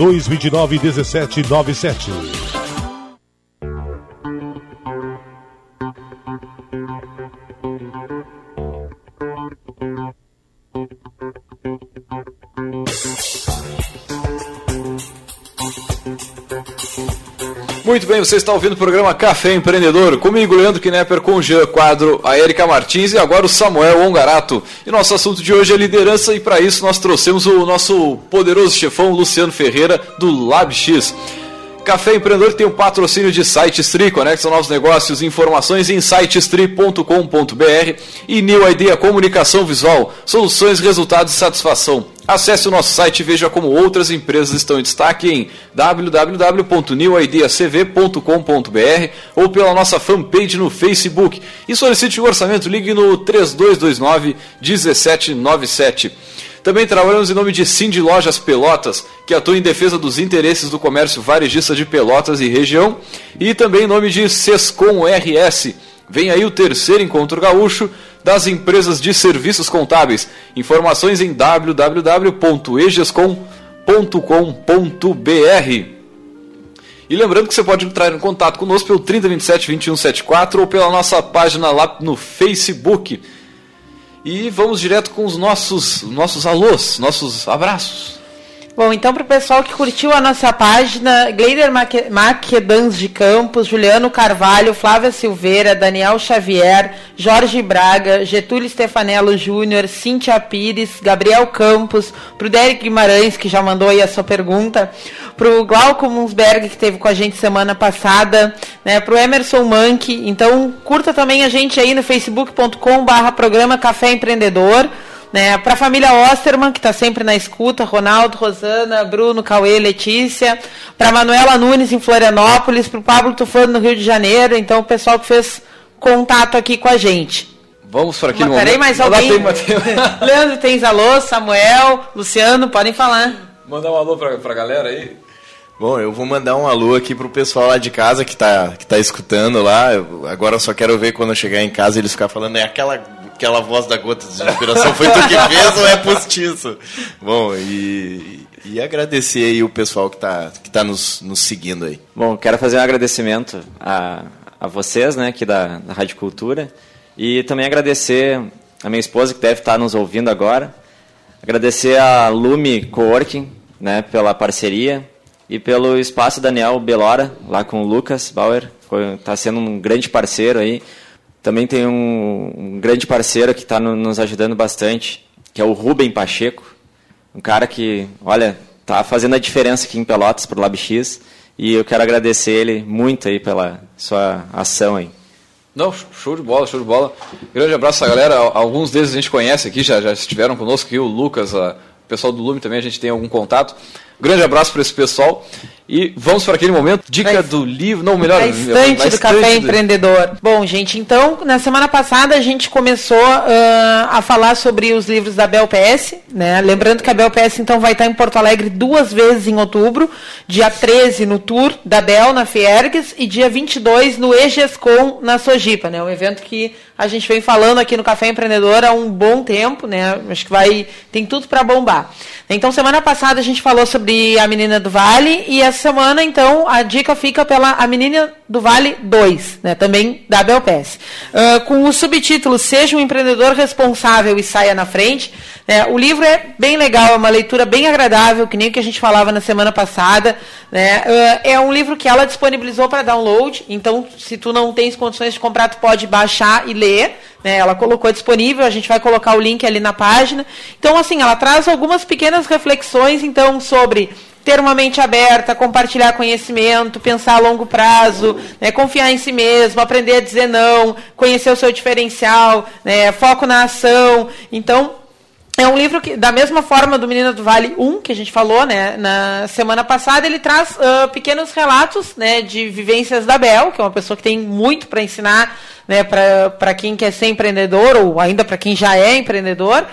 29 17 Muito bem, você está ouvindo o programa Café Empreendedor. Comigo, Leandro Knepper, com o Jean Quadro, a Erika Martins e agora o Samuel Ongarato. E nosso assunto de hoje é liderança e para isso nós trouxemos o nosso poderoso chefão Luciano Ferreira do LabX. Café Empreendedor tem o patrocínio de SiteStri, conecta novos negócios e informações em sitestri.com.br e New Idea Comunicação Visual, soluções, resultados e satisfação. Acesse o nosso site e veja como outras empresas estão em destaque em www.newideacv.com.br ou pela nossa fanpage no Facebook. E solicite o orçamento, ligue no 3229 1797. Também trabalhamos em nome de Cindy Lojas Pelotas, que atua em defesa dos interesses do comércio varejista de Pelotas e região, e também em nome de Sescom RS. Vem aí o terceiro encontro gaúcho das empresas de serviços contábeis. Informações em www.egescom.com.br. E lembrando que você pode entrar em contato conosco pelo 3027 2174 ou pela nossa página lá no Facebook. E vamos direto com os nossos, nossos alôs, nossos abraços. Bom, então para o pessoal que curtiu a nossa página, Gleider Maquedans de Campos, Juliano Carvalho, Flávia Silveira, Daniel Xavier, Jorge Braga, Getúlio Stefanello Júnior, Cíntia Pires, Gabriel Campos, para o Derek Guimarães, que já mandou aí a sua pergunta, para o Glauco Munsberg, que esteve com a gente semana passada, né, para o Emerson Mank. Então, curta também a gente aí no facebook.com barra programa Café Empreendedor. Né, para a família Osterman, que está sempre na escuta, Ronaldo, Rosana, Bruno, Cauê, Letícia, para Manuela Nunes em Florianópolis, para o Pablo Tufano no Rio de Janeiro, então o pessoal que fez contato aqui com a gente. Vamos para aquele Mas, momento. Peraí, mais alguém? *laughs* Leandro, tens alô, Samuel, Luciano, podem falar. Mandar um alô para a galera aí. Bom, eu vou mandar um alô aqui pro pessoal lá de casa que tá, que tá escutando lá. Eu, agora eu só quero ver quando eu chegar em casa eles ficar falando, é aquela, aquela voz da gota de inspiração, foi tu que fez ou é postiço? Bom, e, e agradecer aí o pessoal que tá, que tá nos, nos seguindo aí. Bom, quero fazer um agradecimento a, a vocês, né, aqui da, da Rádio Cultura, e também agradecer a minha esposa que deve estar nos ouvindo agora, agradecer a Lume Coworking, né, pela parceria, e pelo espaço Daniel Belora, lá com o Lucas Bauer, está sendo um grande parceiro aí. Também tem um, um grande parceiro que está no, nos ajudando bastante, que é o Rubem Pacheco, um cara que, olha, está fazendo a diferença aqui em Pelotas para o LabX, e eu quero agradecer ele muito aí pela sua ação aí. Não, show de bola, show de bola. Grande abraço a galera. Alguns deles a gente conhece aqui, já, já estiveram conosco aqui, o Lucas, a, pessoal do Lume também, a gente tem algum contato. Grande abraço para esse pessoal. E vamos para aquele momento. Dica Na do livro. Não, melhor. Na estante na do Café Empreendedor. Bom, gente, então, na semana passada a gente começou uh, a falar sobre os livros da Bel PS, né? Lembrando que a Bel PS, então, vai estar em Porto Alegre duas vezes em outubro. Dia 13 no Tour da Bel, na Fiergues, e dia 22 no EGESCOM, na Sojipa, né? Um evento que a gente vem falando aqui no Café Empreendedor há um bom tempo, né? Acho que vai tem tudo para bombar. Então, semana passada a gente falou sobre a Menina do Vale e essa semana, então, a dica fica pela A Menina do Vale 2, né? Também da Belpass. Uh, com o subtítulo Seja um empreendedor responsável e saia na frente. né? o livro é bem legal, é uma leitura bem agradável, que nem o que a gente falava na semana passada. Né? Uh, é um livro que ela disponibilizou para download, então se tu não tens condições de comprar, tu pode baixar e ler. Né? Ela colocou disponível, a gente vai colocar o link ali na página. Então, assim, ela traz algumas pequenas reflexões, então, sobre ter uma mente aberta, compartilhar conhecimento, pensar a longo prazo, né, confiar em si mesmo, aprender a dizer não, conhecer o seu diferencial, né, foco na ação. Então, é um livro que, da mesma forma do Menina do Vale 1, que a gente falou né, na semana passada, ele traz uh, pequenos relatos né, de vivências da Bel, que é uma pessoa que tem muito para ensinar né, para quem quer ser empreendedor, ou ainda para quem já é empreendedor.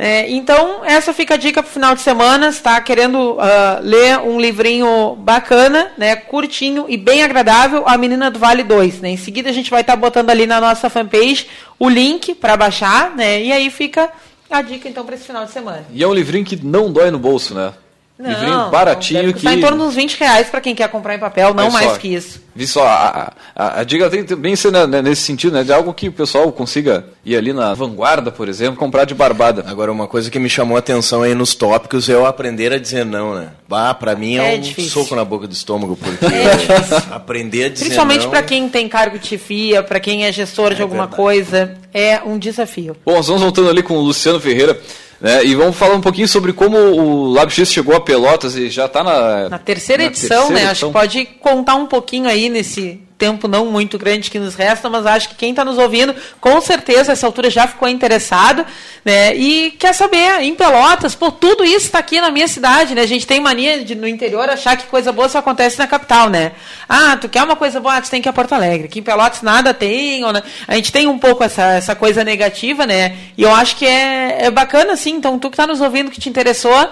É, então, essa fica a dica para o final de semana. está querendo uh, ler um livrinho bacana, né, curtinho e bem agradável, A Menina do Vale 2. Né? Em seguida, a gente vai estar tá botando ali na nossa fanpage o link para baixar, né, e aí fica a dica então para esse final de semana. E é um livrinho que não dói no bolso, né? Não, livrinho baratinho que... Está em torno uns 20 reais para quem quer comprar em papel, não mais só, que isso. Vi só, a, a, a dica tem bem ser né, né, nesse sentido, né, de algo que o pessoal consiga ir ali na vanguarda, por exemplo, comprar de barbada. Agora, uma coisa que me chamou a atenção aí nos tópicos é eu aprender a dizer não, né? Bah, pra mim é, É um difícil. soco na boca do estômago, porque *laughs* aprender a dizer Principalmente não... para quem tem cargo de chefia, para quem é gestor de alguma coisa, é um desafio. Bom, nós vamos voltando ali com o Luciano Ferreira, né, e vamos falar um pouquinho sobre como o LabX chegou a Pelotas e já está na... Na terceira na edição, terceira né? Acho edição. que pode contar um pouquinho aí nesse tempo não muito grande que nos resta, mas acho que quem está nos ouvindo, com certeza, essa altura já ficou interessado, né? E quer saber, em Pelotas, pô, tudo isso está aqui na minha cidade, né? A gente tem mania de no interior achar que coisa boa só acontece na capital, né? Ah, tu quer uma coisa boa, ah, tu tem que ir a Porto Alegre. Aqui em Pelotas nada tem, ou, né? a gente tem um pouco essa, essa coisa negativa, né? E eu acho que é, é bacana, assim, então tu que está nos ouvindo, que te interessou,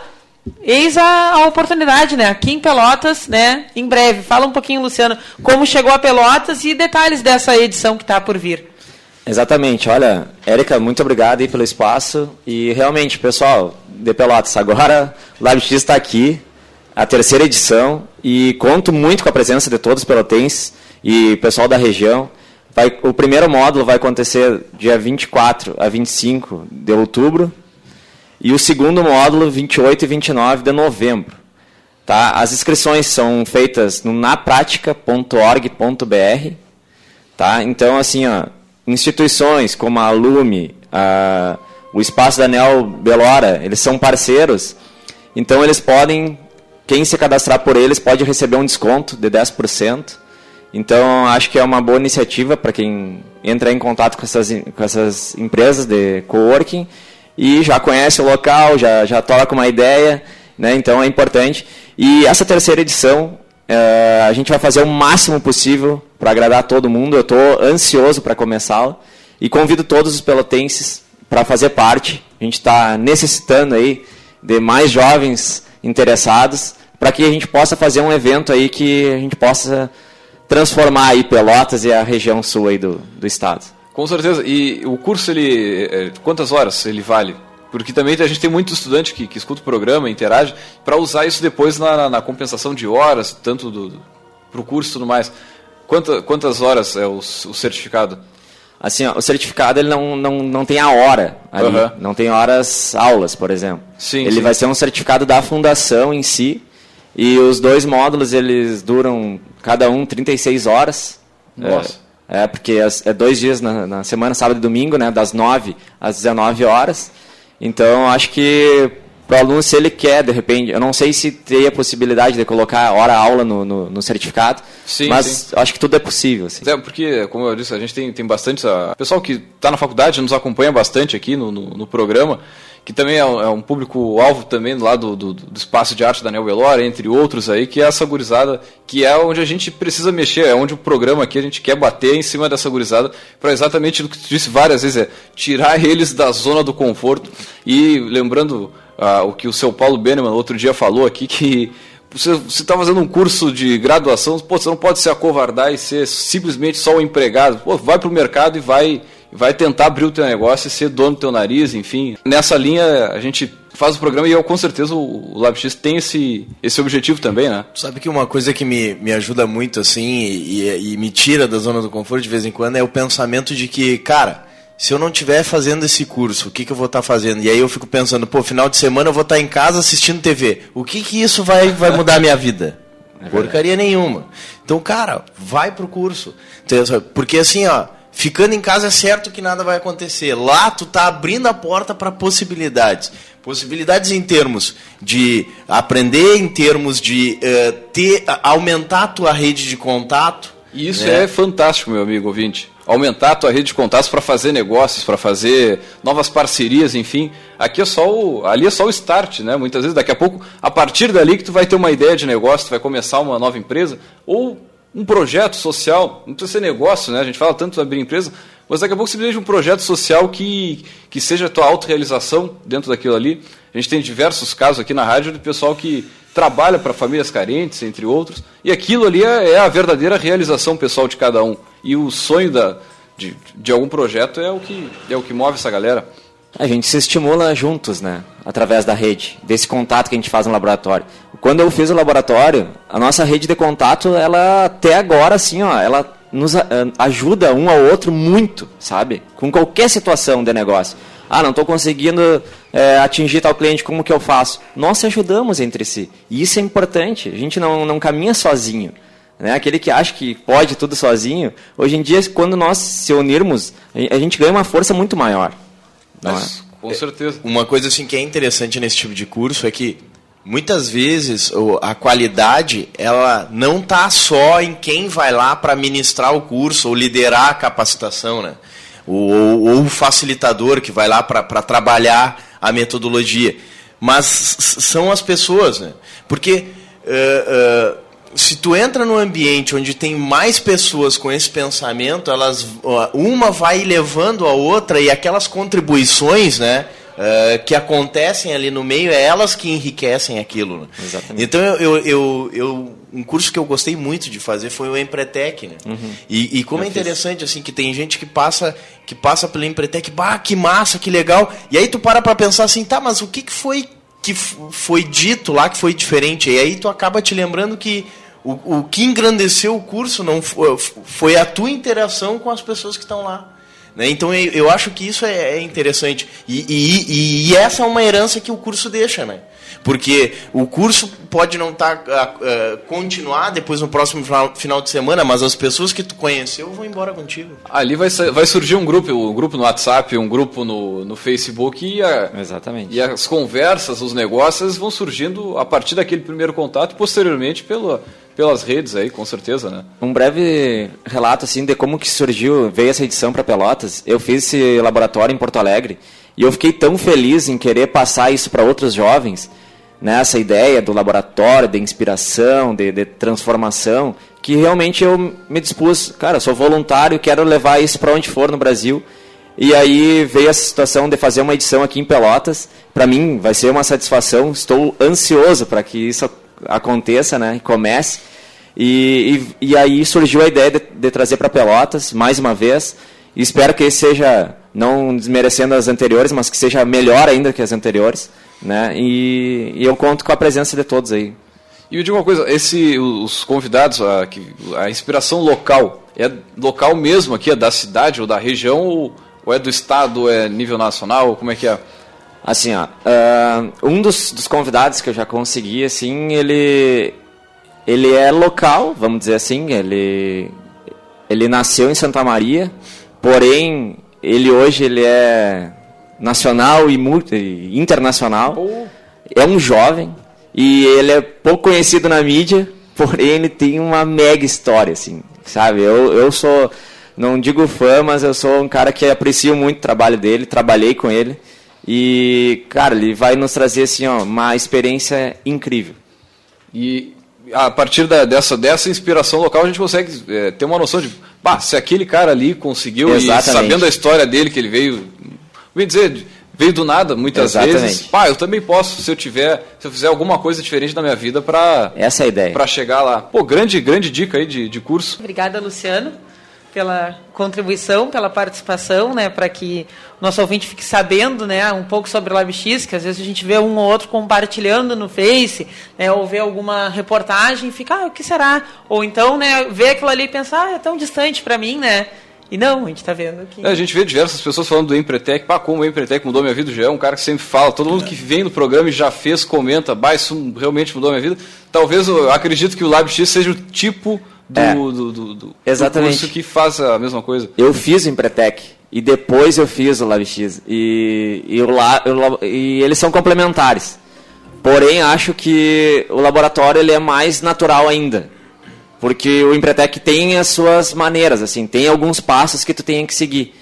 Eis a, a oportunidade, né? Aqui em Pelotas, né? Em breve. Fala um pouquinho, Luciano, como chegou a Pelotas e detalhes dessa edição que está por vir. Exatamente. Olha, Érica, muito obrigado aí pelo espaço. E realmente, pessoal, de Pelotas, agora o LabX está aqui, a terceira edição, e conto muito com a presença de todos os pelotenses e pessoal da região. Vai, o primeiro módulo vai acontecer dia 24 a 25 de outubro, e o segundo módulo, 28 e 29 de novembro. Tá? As inscrições são feitas no napratica.org.br. Tá? Então, assim, ó, instituições como a Lume, a, o Espaço Daniel Belora, eles são parceiros, então eles podem, quem se cadastrar por eles pode receber um desconto de 10%. Então, acho que é uma boa iniciativa para quem entrar em contato com essas, com essas empresas de coworking e já conhece o local, já, já toca uma ideia, né? então é importante. E essa terceira edição, eh, a gente vai fazer o máximo possível para agradar todo mundo. Eu estou ansioso para começá-la e convido todos os pelotenses para fazer parte. A gente está necessitando aí de mais jovens interessados para que a gente possa fazer um evento aí que a gente possa transformar aí Pelotas e a região sul aí do, do estado. Com certeza. E o curso, ele. é, Quantas horas ele vale? Porque também a gente tem muito estudante que, que escuta o programa, interage, para usar isso depois na, na- na compensação de horas, tanto do, para o curso e tudo mais. Quanta, quantas horas é o, o certificado? Assim, ó, o certificado ele não, não, não tem a hora ali, Aham. não tem horas aulas, por exemplo. Sim, ele sim. vai ser um certificado da fundação em si, e os dois módulos eles duram cada um 36 horas. Nossa. É, é, porque as- é dois dias na, na semana, sábado e domingo, né, das 9 às 19 horas. Então, acho que para o aluno, se ele quer, de repente, eu não sei se tem a possibilidade de colocar hora-aula no, no, no certificado, Sim, mas sim. acho que tudo é possível. Assim. É, porque, como eu disse, a gente tem, tem bastante. A... pessoal que está na faculdade nos acompanha bastante aqui no, no, no programa, que também é um, é um público-alvo também lá do, do, do Espaço de Arte Daniel Belora, entre outros aí, que é essa gurizada, que é onde a gente precisa mexer, é onde o programa aqui a gente quer bater em cima dessa gurizada, para exatamente o que tu disse várias vezes, é tirar eles da zona do conforto. E lembrando ah, o que o seu Paulo Beneman outro dia falou aqui, que você está fazendo um curso de graduação, pô, você não pode se acovardar e ser simplesmente só um empregado. Pô, vai para o mercado e vai, vai tentar abrir o teu negócio e ser dono do teu nariz, enfim. Nessa linha, a gente faz o programa e eu, com certeza o, LabX tem esse, esse objetivo também, né? Sabe que uma coisa que me, me ajuda muito, assim, e, e- me tira da zona do conforto de vez em quando é o pensamento de que, cara, se eu não estiver fazendo esse curso, o que, que eu vou estar fazendo? E aí eu fico pensando, pô, final de semana eu vou estar em casa assistindo TV. O que, que isso vai, vai mudar a minha vida? Porcaria nenhuma. Então, cara, vai pro curso. Porque assim, ó, ficando em casa é certo que nada vai acontecer. Lá tu tá abrindo a porta para possibilidades. Possibilidades em termos de aprender, em termos de eh, ter, aumentar a tua rede de contato. Isso né? é fantástico, meu amigo ouvinte. Aumentar a tua rede de contatos para fazer negócios, para fazer novas parcerias, enfim. Aqui é só o, ali é só o start, né? Muitas vezes daqui a pouco, a partir dali que tu vai ter uma ideia de negócio, tu vai começar uma nova empresa ou um projeto social, não precisa ser negócio, né? A gente fala tanto de abrir empresa, mas daqui a pouco de um projeto social que, que seja a tua autorrealização dentro daquilo ali. A gente tem diversos casos aqui na rádio de pessoal que trabalha para famílias carentes, entre outros, e aquilo ali é, é a verdadeira realização pessoal de cada um. E o sonho da, de, de algum projeto é o, que, é o que move essa galera. A gente se estimula juntos, né? através da rede, desse contato que a gente faz no laboratório. Quando eu fiz o laboratório, a nossa rede de contato, ela até agora, assim, ó, ela nos a- ajuda um ao outro muito, sabe? Com qualquer situação de negócio. Ah, não estou conseguindo é, atingir tal cliente, como que eu faço? Nós se ajudamos entre si. E isso é importante. A gente não, não caminha sozinho. Né? Aquele que acha que pode tudo sozinho, hoje em dia, quando nós se unirmos, a gente ganha uma força muito maior. Não é? Com certeza. Uma coisa assim que é interessante nesse tipo de curso é que muitas vezes a qualidade ela não tá só em quem vai lá para ministrar o curso ou liderar a capacitação, né? Ou, ou- o facilitador que vai lá para trabalhar a metodologia, mas são as pessoas, né? Porque eh, eh, se tu entra num ambiente onde tem mais pessoas com esse pensamento, elas uma vai levando a outra e aquelas contribuições, né, eh, que acontecem ali no meio, é elas que enriquecem aquilo. né? Exatamente. Então eu, eu, eu, eu- um curso que eu gostei muito de fazer foi o Empretec, né? Uhum. E, e como Eu é fiz. interessante assim que tem gente que passa que passa pelo Empretec, bah, que massa, que legal. E aí tu para para pensar assim, tá, mas o que que foi que foi dito lá que foi diferente? E aí tu acaba te lembrando que o, o que engrandeceu o curso não fo- foi a tua interação com as pessoas que estão lá. né? Então eu, eu acho que isso é, é interessante. E, e- e- e essa é uma herança que o curso deixa, né? Porque o curso pode não estar continuar depois no próximo final, de semana, mas as pessoas que tu conheceu vão embora contigo. Ali vai, vai surgir um grupo, um grupo no WhatsApp, um grupo no, no Facebook e, a- Exatamente. e as conversas, os negócios vão surgindo a partir daquele primeiro contato e posteriormente pela, pelas redes aí, com certeza, né? Um breve relato assim de como que surgiu, veio essa edição para Pelotas. Eu fiz esse laboratório em Porto Alegre e eu fiquei tão feliz em querer passar isso para outros jovens, né, essa ideia do laboratório, de inspiração, de, de transformação, que realmente eu me dispus, cara, sou voluntário, quero levar isso para onde for no Brasil. E aí veio essa situação de fazer uma edição aqui em Pelotas. Para mim vai ser uma satisfação. Estou ansioso para que isso aconteça, né? Comece. E, e, e aí surgiu a ideia de, de trazer para Pelotas mais uma vez. E espero que esse seja não desmerecendo as anteriores, mas que seja melhor ainda que as anteriores, né? E, e eu conto com a presença de todos aí. E eu digo uma coisa, esse, os convidados, a, a inspiração local, é local mesmo aqui, é da cidade ou da região, ou, ou é do estado, ou é nível nacional, como é que é? Assim, ó, ah, um dos, dos convidados que eu já consegui, assim, ele ele é local, vamos dizer assim, ele ele nasceu em Santa Maria, porém ele hoje ele é nacional e multi, internacional. É um jovem e ele é pouco conhecido na mídia, porém ele tem uma mega história, assim, sabe? Eu, eu sou, não digo fã, mas eu sou um cara que aprecio muito o trabalho dele, trabalhei com ele e, cara, ele vai nos trazer, assim, ó, uma experiência incrível. E a partir da- dessa, dessa inspiração local a gente consegue é, ter uma noção de, pá, se aquele cara ali conseguiu, e sabendo a história dele, que ele veio, vem dizer, veio do nada muitas Exatamente. vezes, pá, eu também posso, se eu tiver, se eu fizer alguma coisa diferente na minha vida para Essa é a ideia. para chegar lá. Pô, grande, grande dica aí de, de curso. Obrigada, Luciano, pela contribuição, pela participação, né, para que o nosso ouvinte fique sabendo, né, um pouco sobre o LabX, que às vezes a gente vê um ou outro compartilhando no Face, né, ou vê alguma reportagem e fica, ah, o que será? Ou então, né, vê aquilo ali e pensa, ah, é tão distante para mim, né? E não, a gente está vendo aqui. É, a gente vê diversas pessoas falando do Empretec, pá, como o Empretec mudou minha vida, já é um cara que sempre fala, todo mundo que vem no programa e já fez, comenta, bah, isso realmente mudou minha vida. Talvez eu acredito que o LabX seja o tipo do, É. do, do, do- do Exatamente. curso que faz a mesma coisa. Eu fiz o Empretec e depois eu fiz o LabX. E, e, o la, o e eles são complementares. Porém, acho que o laboratório ele é mais natural ainda. Porque o Empretec tem as suas maneiras, assim, tem alguns passos que tu tem que seguir.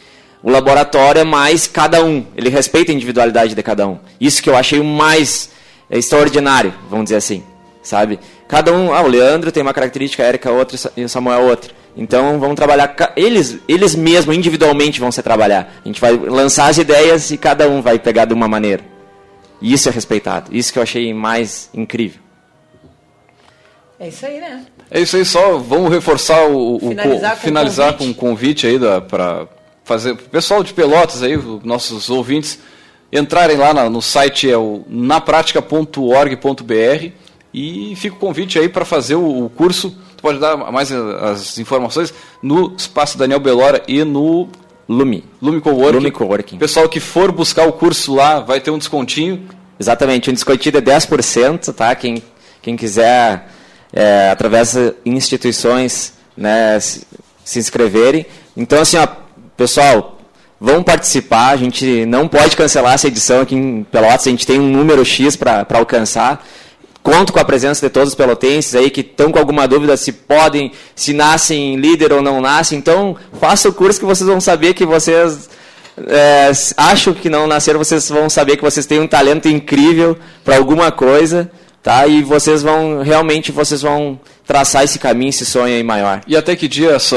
O laboratório é mais cada um, ele respeita a individualidade de cada um. Isso que eu achei o mais extraordinário, vamos dizer assim, sabe? Cada um, ah, o Leandro tem uma característica, a Erika outra e o Samuel outra. Então vamos trabalhar, eles, eles mesmos, individualmente vão se trabalhar. A gente vai lançar as ideias e cada um vai pegar de uma maneira. E isso é respeitado, isso que eu achei mais incrível. É isso aí, né? É isso aí, só vamos reforçar o, o- Finalizar co- com finalizar o com um convite aí para fazer pessoal de Pelotas aí, os nossos ouvintes, entrarem lá na, no site é o napratica.org.br e fica o convite aí para fazer o, o, curso. Tu pode dar mais as informações no espaço Daniel Belora e no Lumi. Lumi Coworking. Lumi Coworking. Pessoal que for buscar o curso lá vai ter um descontinho. Exatamente, um descontinho de 10%, tá? Quem, quem quiser, é, através de instituições, né, se, se inscreverem. Então, assim, ó, pessoal, vão participar. A gente não pode cancelar essa edição aqui em Pelotas. A gente tem um número X para alcançar. Conto com a presença de todos os pelotenses aí que estão com alguma dúvida se podem, se nascem líder ou não nascem. Então, faça o curso que vocês vão saber que vocês é, acham que não nasceram, vocês vão saber que vocês têm um talento incrível para alguma coisa, tá? E vocês vão realmente vocês vão traçar esse caminho, esse sonho aí maior. E até que dia as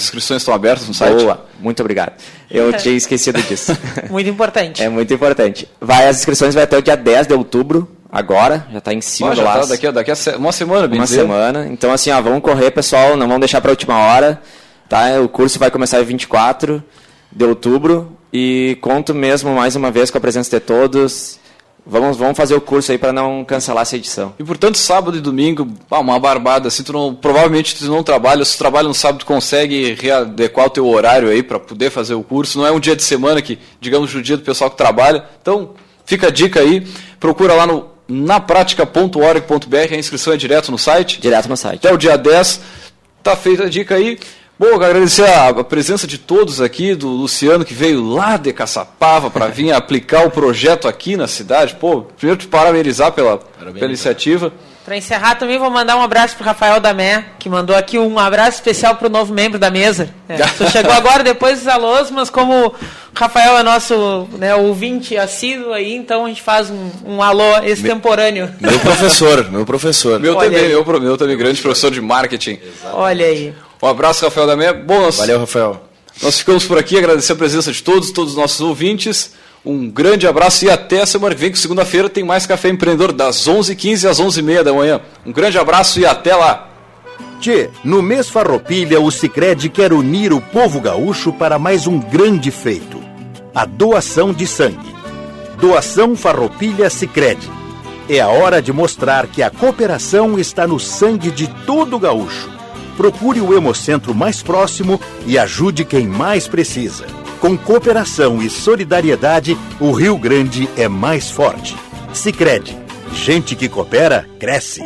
inscrições estão abertas no site? Boa, muito obrigado. Eu *laughs* tinha esquecido disso. muito importante. *laughs* É muito importante. Vai, as inscrições vai até o dia 10 de outubro, agora, já está em cima do laço. Tá daqui, daqui a uma semana, bem Uma dizer. semana. Então, assim, ó, vamos correr, pessoal, não vamos deixar para a última hora. Tá? O curso vai começar em 24 de outubro e conto mesmo mais uma vez com a presença de todos. Vamos, vamos fazer o curso aí para não cancelar essa edição. E portanto, sábado e domingo, uma barbada, assim, tu não, provavelmente tu não trabalha, se tu trabalha no sábado, tu consegue readequar o teu horário aí para poder fazer o curso. Não é um dia de semana que, digamos, o dia do pessoal que trabalha. Então, fica a dica aí, procura lá no napratica.org.br, a inscrição é direto no site. Direto no site. Até o dia 10, tá feita a dica aí. Bom, agradecer a presença de todos aqui, do Luciano, que veio lá de Caçapava para vir *laughs* aplicar o projeto aqui na cidade. Pô, primeiro te parabenizar pela, pela iniciativa. Para encerrar também vou mandar um abraço para Rafael Damé, que mandou aqui um abraço especial para o novo membro da mesa. É, *laughs* chegou agora depois dos alôs, mas como o Rafael é nosso né, ouvinte assíduo aí, então a gente faz um, um alô extemporâneo. Meu, meu professor, meu professor. Meu também, meu, meu também, grande professor de marketing. Olha aí. Um abraço, Rafael Damé. Bom, nós, Valeu, Rafael. Nós ficamos por aqui, agradecer a presença de todos, todos os nossos ouvintes. Um grande abraço e até semana que vem, que segunda-feira tem mais Café Empreendedor, das 11h15 às 11h30 da manhã. Um grande abraço e até lá! Tchê, no mês Farroupilha, o Cicred quer unir o povo gaúcho para mais um grande feito. A doação de sangue. Doação Farroupilha Cicred. É a hora de mostrar que a cooperação está no sangue de todo gaúcho. Procure o Hemocentro mais próximo e ajude quem mais precisa. Com cooperação e solidariedade, o Rio Grande é mais forte. Sicredi, gente que coopera cresce.